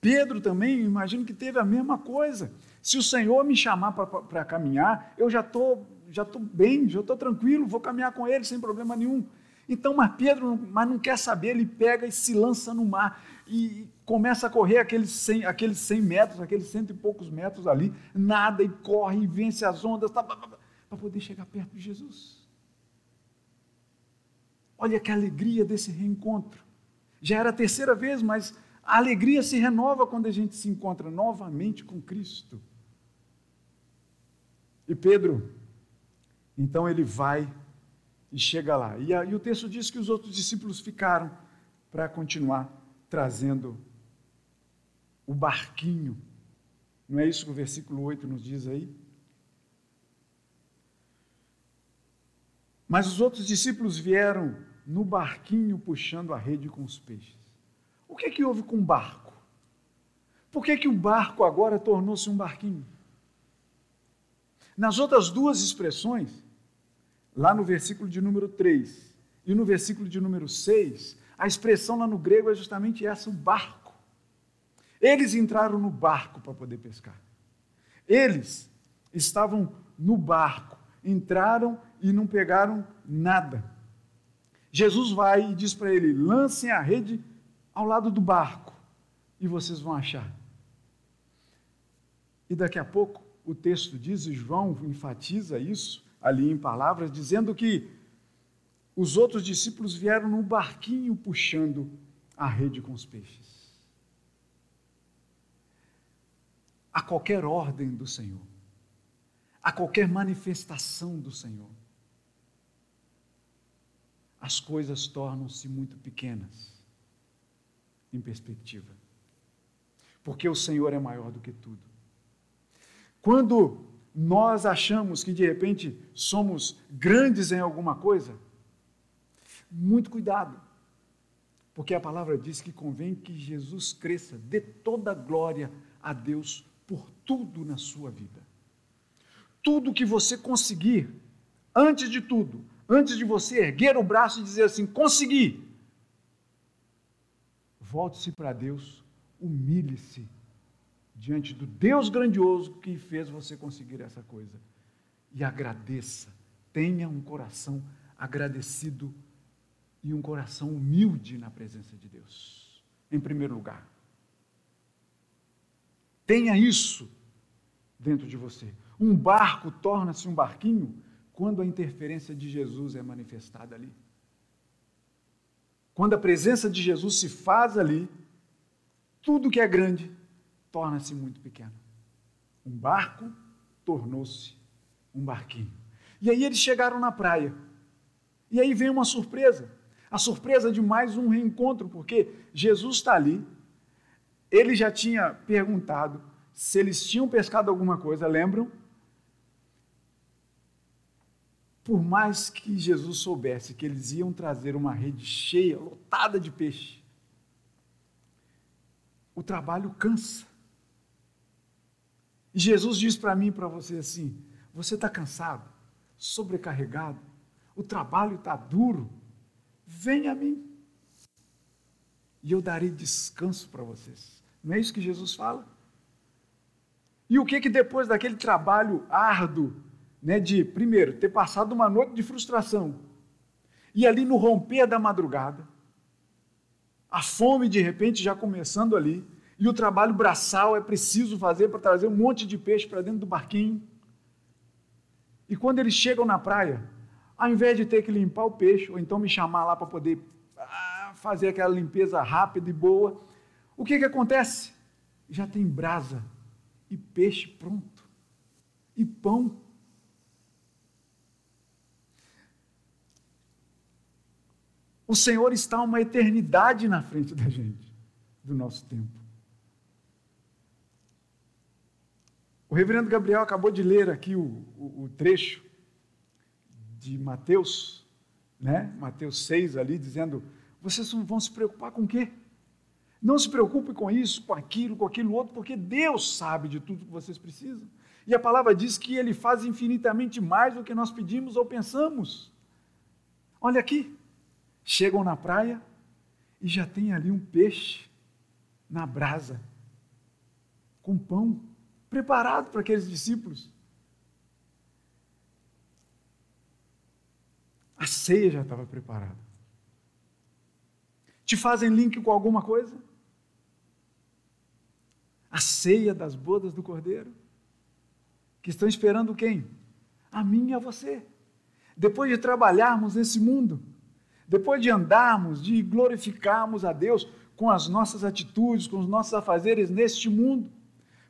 Pedro também, imagino que teve a mesma coisa. Se o Senhor me chamar para caminhar, eu já estou já tô bem, já estou tranquilo, vou caminhar com ele sem problema nenhum. Então, mas Pedro mas não quer saber, ele pega e se lança no mar e começa a correr aqueles 100, aqueles 100 metros, aqueles cento e poucos metros ali, nada e corre e vence as ondas tá, para poder chegar perto de Jesus. Olha que alegria desse reencontro. Já era a terceira vez, mas a alegria se renova quando a gente se encontra novamente com Cristo. E Pedro, então ele vai e chega lá. E, e o texto diz que os outros discípulos ficaram para continuar trazendo o barquinho. Não é isso que o versículo 8 nos diz aí? Mas os outros discípulos vieram no barquinho puxando a rede com os peixes. O que é que houve com o barco? Por que, que o barco agora tornou-se um barquinho? Nas outras duas expressões, lá no versículo de número 3 e no versículo de número 6, a expressão lá no grego é justamente essa, o barco. Eles entraram no barco para poder pescar. Eles estavam no barco, entraram e não pegaram nada. Jesus vai e diz para ele: lancem a rede ao lado do barco e vocês vão achar. E daqui a pouco o texto diz, e João enfatiza isso ali em palavras, dizendo que os outros discípulos vieram no barquinho puxando a rede com os peixes. A qualquer ordem do Senhor, a qualquer manifestação do Senhor, as coisas tornam-se muito pequenas em perspectiva. Porque o Senhor é maior do que tudo. Quando nós achamos que de repente somos grandes em alguma coisa, muito cuidado. Porque a palavra diz que convém que Jesus cresça, dê toda a glória a Deus por tudo na sua vida. Tudo que você conseguir, antes de tudo, antes de você erguer o braço e dizer assim: consegui, volte-se para Deus, humilhe-se diante do Deus grandioso que fez você conseguir essa coisa e agradeça. Tenha um coração agradecido e um coração humilde na presença de Deus, em primeiro lugar. Tenha isso dentro de você. Um barco torna-se um barquinho quando a interferência de Jesus é manifestada ali. Quando a presença de Jesus se faz ali, tudo que é grande torna-se muito pequeno. Um barco tornou-se um barquinho. E aí eles chegaram na praia. E aí vem uma surpresa. A surpresa de mais um reencontro, porque Jesus está ali. Ele já tinha perguntado se eles tinham pescado alguma coisa, lembram? Por mais que Jesus soubesse que eles iam trazer uma rede cheia, lotada de peixe, o trabalho cansa. E Jesus diz para mim e para você assim: você está cansado, sobrecarregado, o trabalho está duro, venha a mim. E eu darei descanso para vocês. Não é isso que Jesus fala? E o que que depois daquele trabalho árduo, né, de primeiro ter passado uma noite de frustração e ali no romper da madrugada, a fome de repente já começando ali, e o trabalho braçal é preciso fazer para trazer um monte de peixe para dentro do barquinho. E quando eles chegam na praia, ao invés de ter que limpar o peixe, ou então me chamar lá para poder ah, fazer aquela limpeza rápida e boa, o que, que acontece? Já tem brasa e peixe pronto, e pão. O Senhor está uma eternidade na frente da gente, do nosso tempo. O reverendo Gabriel acabou de ler aqui o, o, o trecho de Mateus, né? Mateus 6 ali, dizendo: vocês vão se preocupar com o quê? Não se preocupe com isso, com aquilo, com aquilo outro, porque Deus sabe de tudo que vocês precisam. E a palavra diz que Ele faz infinitamente mais do que nós pedimos ou pensamos. Olha aqui, chegam na praia e já tem ali um peixe na brasa, com pão preparado para aqueles discípulos. A ceia já estava preparada. Te fazem link com alguma coisa? A ceia das bodas do Cordeiro, que estão esperando quem? A mim e a você. Depois de trabalharmos nesse mundo, depois de andarmos, de glorificarmos a Deus com as nossas atitudes, com os nossos afazeres neste mundo,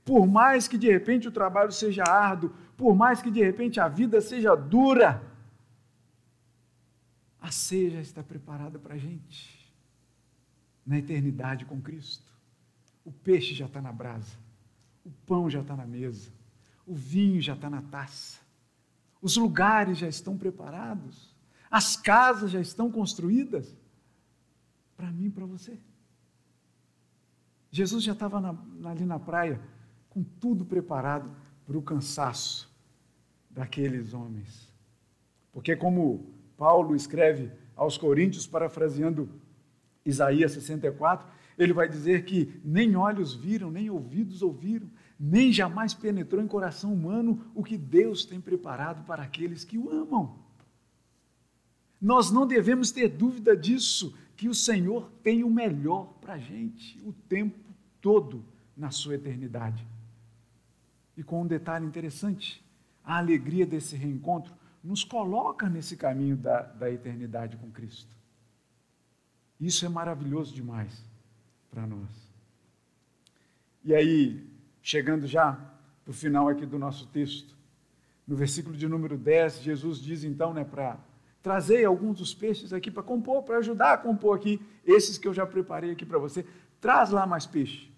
por mais que de repente o trabalho seja árduo, por mais que de repente a vida seja dura, a ceia já está preparada para a gente, na eternidade com Cristo. O peixe já está na brasa, o pão já está na mesa, o vinho já está na taça, os lugares já estão preparados, as casas já estão construídas para mim e para você. Jesus já estava ali na praia com tudo preparado para o cansaço daqueles homens. Porque, como Paulo escreve aos Coríntios, parafraseando Isaías 64, ele vai dizer que nem olhos viram, nem ouvidos ouviram, nem jamais penetrou em coração humano o que Deus tem preparado para aqueles que o amam. Nós não devemos ter dúvida disso, que o Senhor tem o melhor para a gente o tempo todo na sua eternidade. E com um detalhe interessante: a alegria desse reencontro nos coloca nesse caminho da, da eternidade com Cristo. Isso é maravilhoso demais para nós. E aí, chegando já para o final aqui do nosso texto, no versículo de número 10, Jesus diz então, né, para trazer alguns dos peixes aqui para compor, para ajudar a compor aqui esses que eu já preparei aqui para você. Traz lá mais peixe.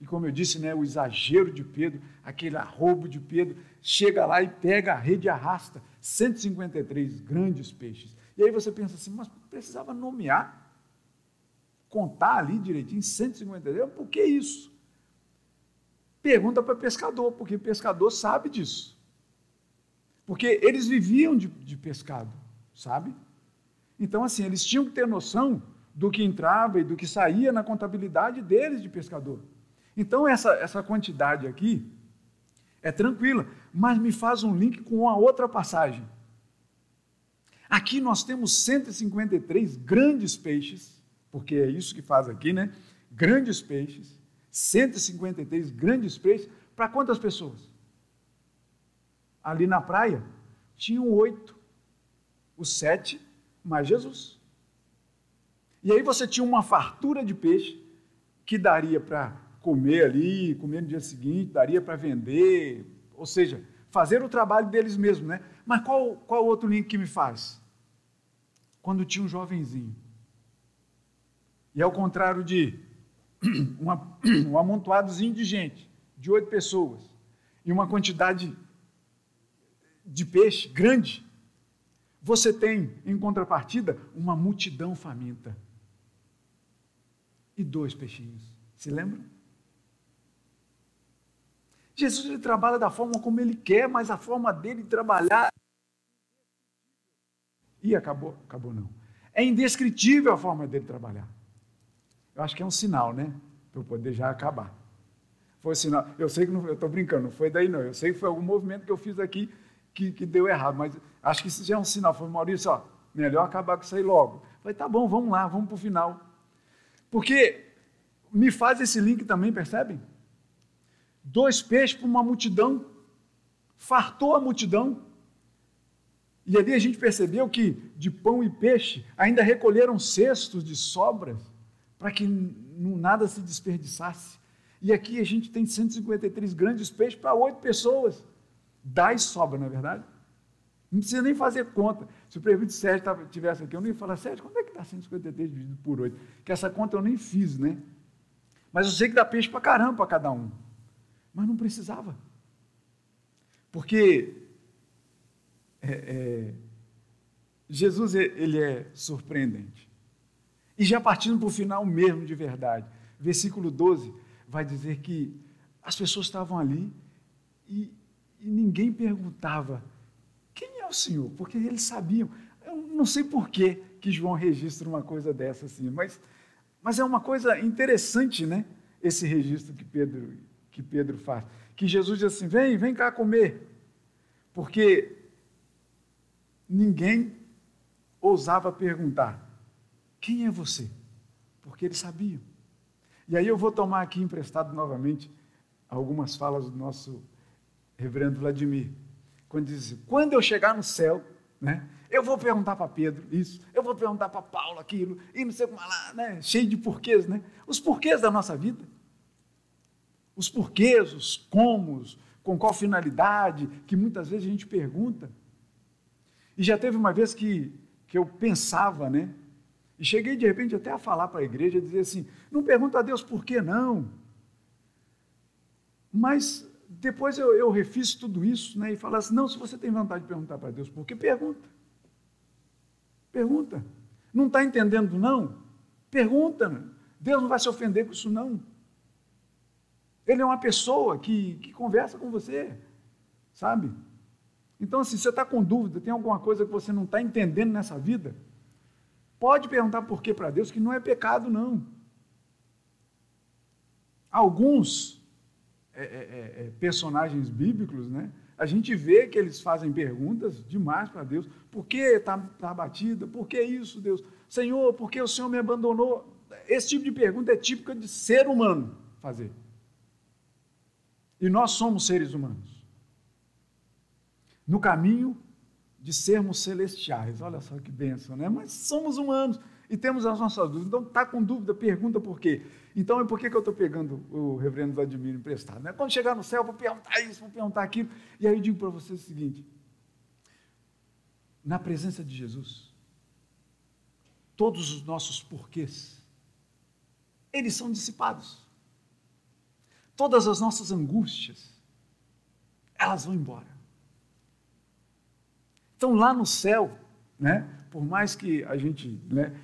E como eu disse, né, o exagero de Pedro, aquele arrobo de Pedro, chega lá e pega a rede e arrasta 153 grandes peixes. E aí você pensa assim, mas precisava nomear, contar ali direitinho 153, por que isso? Pergunta para pescador, porque pescador sabe disso. Porque eles viviam de, de pescado, sabe? Então, assim, eles tinham que ter noção do que entrava e do que saía na contabilidade deles de pescador. Então, essa, essa quantidade aqui é tranquila, mas me faz um link com uma outra passagem. Aqui nós temos 153 grandes peixes, porque é isso que faz aqui, né? Grandes peixes, 153 grandes peixes, para quantas pessoas? Ali na praia tinham oito, os sete mais Jesus. E aí você tinha uma fartura de peixe que daria para comer ali, comer no dia seguinte, daria para vender, ou seja, fazer o trabalho deles mesmos, né? Mas qual, qual outro link que me faz? Quando tinha um jovenzinho. E ao contrário de uma, um amontoadozinho de gente, de oito pessoas, e uma quantidade de peixe grande, você tem, em contrapartida, uma multidão faminta. E dois peixinhos. Se lembram? Jesus ele trabalha da forma como ele quer, mas a forma dele de trabalhar. E acabou, acabou não. É indescritível a forma dele trabalhar. Eu acho que é um sinal, né? Para eu poder já acabar. Foi sinal. Eu sei que não, eu estou brincando, não foi daí não. Eu sei que foi algum movimento que eu fiz aqui que, que deu errado, mas acho que isso já é um sinal. Foi Maurício, ó, melhor acabar com isso aí logo. Falei, tá bom, vamos lá, vamos para o final. Porque me faz esse link também, percebem? Dois peixes para uma multidão, fartou a multidão. E ali a gente percebeu que de pão e peixe ainda recolheram cestos de sobras para que nada se desperdiçasse. E aqui a gente tem 153 grandes peixes para oito pessoas. Dá e sobra, não é verdade? Não precisa nem fazer conta. Se o prefeito Sérgio estivesse aqui, eu não ia falar, Sérgio, quando é que dá 153 dividido por 8? Que essa conta eu nem fiz, né? Mas eu sei que dá peixe para caramba para cada um. Mas não precisava. Porque é, é, Jesus ele é surpreendente. E já partindo para o final mesmo de verdade, versículo 12 vai dizer que as pessoas estavam ali e, e ninguém perguntava quem é o Senhor, porque eles sabiam. Eu não sei por que, que João registra uma coisa dessa assim, mas, mas é uma coisa interessante, né? Esse registro que Pedro que Pedro faz. Que Jesus diz assim: vem, vem cá comer. Porque ninguém ousava perguntar: quem é você? Porque eles sabiam. E aí eu vou tomar aqui emprestado novamente algumas falas do nosso reverendo Vladimir, quando diz assim, quando eu chegar no céu, né, eu vou perguntar para Pedro isso, eu vou perguntar para Paulo aquilo, e não sei como lá, né, cheio de porquês, né, os porquês da nossa vida os porquês, os comos, com qual finalidade, que muitas vezes a gente pergunta. E já teve uma vez que, que eu pensava, né? E cheguei de repente até a falar para a igreja, dizer assim: não pergunta a Deus por que não. Mas depois eu, eu refiz tudo isso né, e falo assim: não, se você tem vontade de perguntar para Deus por que, pergunta. Pergunta. Não está entendendo, não? Pergunta. Deus não vai se ofender com isso, não. Ele é uma pessoa que, que conversa com você, sabe? Então, assim, você está com dúvida, tem alguma coisa que você não está entendendo nessa vida, Pode perguntar por que para Deus, que não é pecado, não. Alguns é, é, é, é, personagens bíblicos, né? A gente vê que eles fazem perguntas demais para Deus. Por que está tá abatida? Por que isso, Deus? Senhor, por que o Senhor me abandonou? Esse tipo de pergunta é típica de ser humano fazer. E nós somos seres humanos. No caminho de sermos celestiais. Olha só que bênção, né? Mas somos humanos e temos as nossas dúvidas. Então, está com dúvida, pergunta por quê. Então, é por que, que eu estou pegando o reverendo Vladimir emprestado? Né? Quando chegar no céu, vou perguntar isso, vou perguntar aquilo. E aí eu digo para vocês o seguinte: na presença de Jesus, todos os nossos porquês, eles são dissipados. Todas as nossas angústias, elas vão embora. Então, lá no céu, né, por mais que a gente né,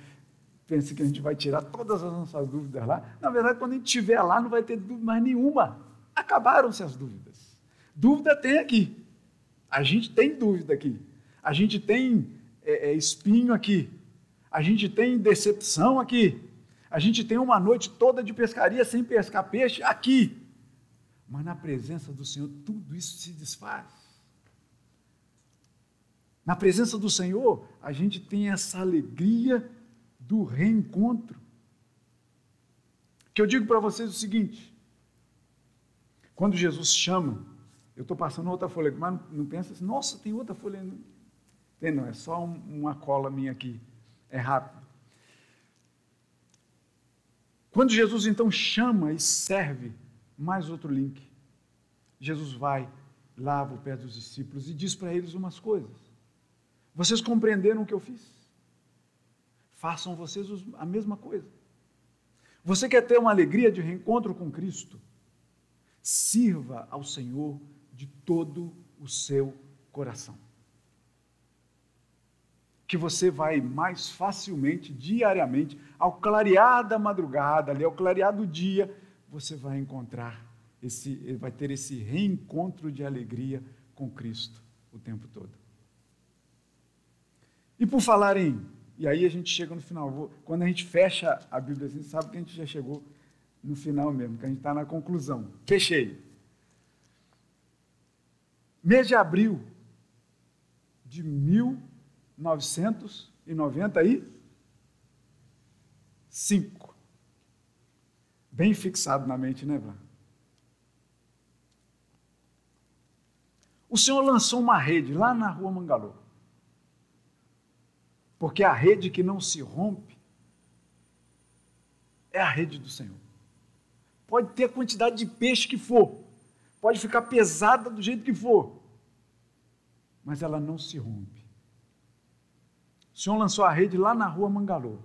pense que a gente vai tirar todas as nossas dúvidas lá. Na verdade, quando a gente estiver lá, não vai ter dúvida mais nenhuma. Acabaram-se as dúvidas. Dúvida tem aqui. A gente tem dúvida aqui. A gente tem é, é, espinho aqui. A gente tem decepção aqui. A gente tem uma noite toda de pescaria sem pescar peixe aqui. Mas na presença do Senhor, tudo isso se desfaz. Na presença do Senhor, a gente tem essa alegria do reencontro. Que eu digo para vocês o seguinte: quando Jesus chama, eu estou passando outra folha, mas não, pensa assim, nossa, tem outra folha. Tem não, é só um, uma cola minha aqui, é rápido. Quando Jesus então chama e serve, mais outro link. Jesus vai, lava o pé dos discípulos e diz para eles umas coisas. Vocês compreenderam o que eu fiz? façam vocês a mesma coisa. Você quer ter uma alegria de reencontro com Cristo? Sirva ao Senhor de todo o seu coração. Que você vai mais facilmente, diariamente, ao clarear da madrugada, ali ao clarear do dia, você vai encontrar esse, vai ter esse reencontro de alegria com Cristo o tempo todo. E por falar em e aí a gente chega no final. Quando a gente fecha a Bíblia, a gente sabe que a gente já chegou no final mesmo, que a gente está na conclusão. Fechei. Mês de abril de 1995. Bem fixado na mente, né, Vlad? O Senhor lançou uma rede lá na rua Mangalô. Porque a rede que não se rompe é a rede do Senhor. Pode ter a quantidade de peixe que for, pode ficar pesada do jeito que for, mas ela não se rompe. O Senhor lançou a rede lá na rua Mangalô.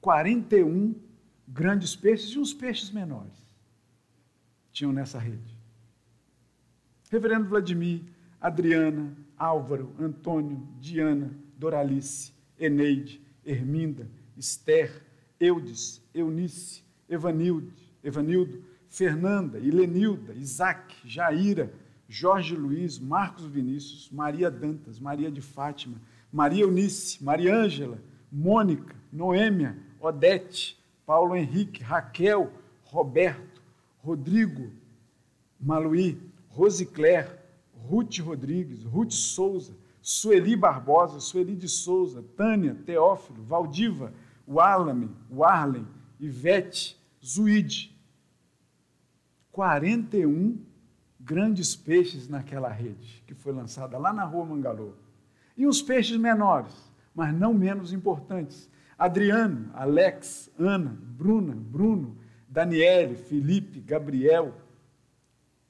41 grandes peixes e uns peixes menores tinham nessa rede. Reverendo Vladimir, Adriana, Álvaro, Antônio, Diana, Doralice, Eneide, Herminda, Esther, Eudes, Eunice, Evanilde, Evanildo, Fernanda, Ilenilda, Isaac, Jaira, Jorge Luiz, Marcos Vinícius, Maria Dantas, Maria de Fátima, Maria Eunice, Maria Ângela, Mônica, Noêmia, Odete, Paulo Henrique, Raquel, Roberto, Rodrigo, Maluí, Rosicler, Ruth Rodrigues, Ruth Souza, Sueli Barbosa, Sueli de Souza, Tânia, Teófilo, Valdiva, Walame, Warlen, Ivete, Zuide. 41 grandes peixes naquela rede que foi lançada lá na rua Mangalô. E uns peixes menores, mas não menos importantes. Adriano, Alex, Ana, Bruna, Bruno, Daniele, Felipe, Gabriel.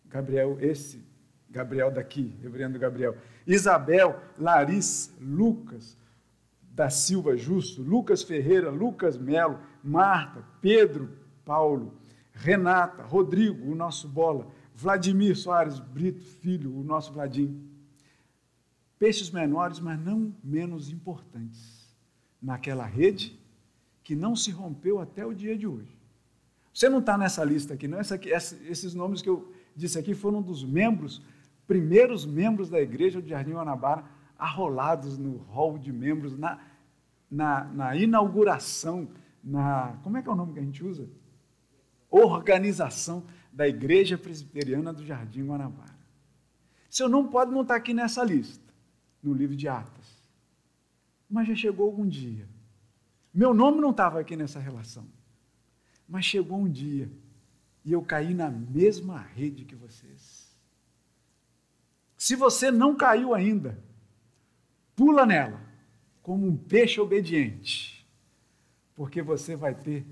Gabriel, esse Gabriel daqui, reverendo Gabriel. Isabel, Larissa, Lucas da Silva Justo, Lucas Ferreira, Lucas Melo, Marta, Pedro, Paulo, Renata, Rodrigo, o nosso bola, Vladimir Soares Brito, filho, o nosso Vladim. Peixes menores, mas não menos importantes, naquela rede que não se rompeu até o dia de hoje. Você não está nessa lista aqui, não? Essa aqui, esses nomes que eu disse aqui foram dos membros primeiros membros da igreja de Jardim Guanabara arrolados no hall de membros na, na, na inauguração, na. Como é que é o nome que a gente usa? Organização da Igreja Presbiteriana do Jardim Guanabara. Seu nome pode não estar aqui nessa lista, no livro de Atos. Mas já chegou algum dia. Meu nome não estava aqui nessa relação. Mas chegou um dia e eu caí na mesma rede que vocês. Se você não caiu ainda, pula nela como um peixe obediente, porque você vai ter,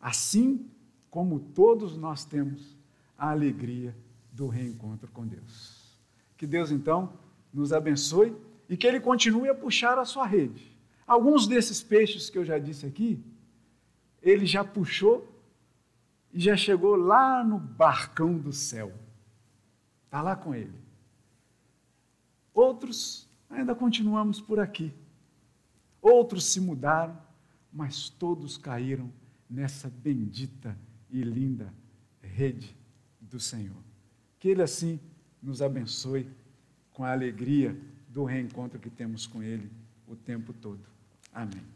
assim como todos nós temos, a alegria do reencontro com Deus. Que Deus então nos abençoe e que Ele continue a puxar a sua rede. Alguns desses peixes que eu já disse aqui, Ele já puxou e já chegou lá no barcão do céu. Está lá com Ele. Outros ainda continuamos por aqui. Outros se mudaram, mas todos caíram nessa bendita e linda rede do Senhor. Que Ele assim nos abençoe com a alegria do reencontro que temos com Ele o tempo todo. Amém.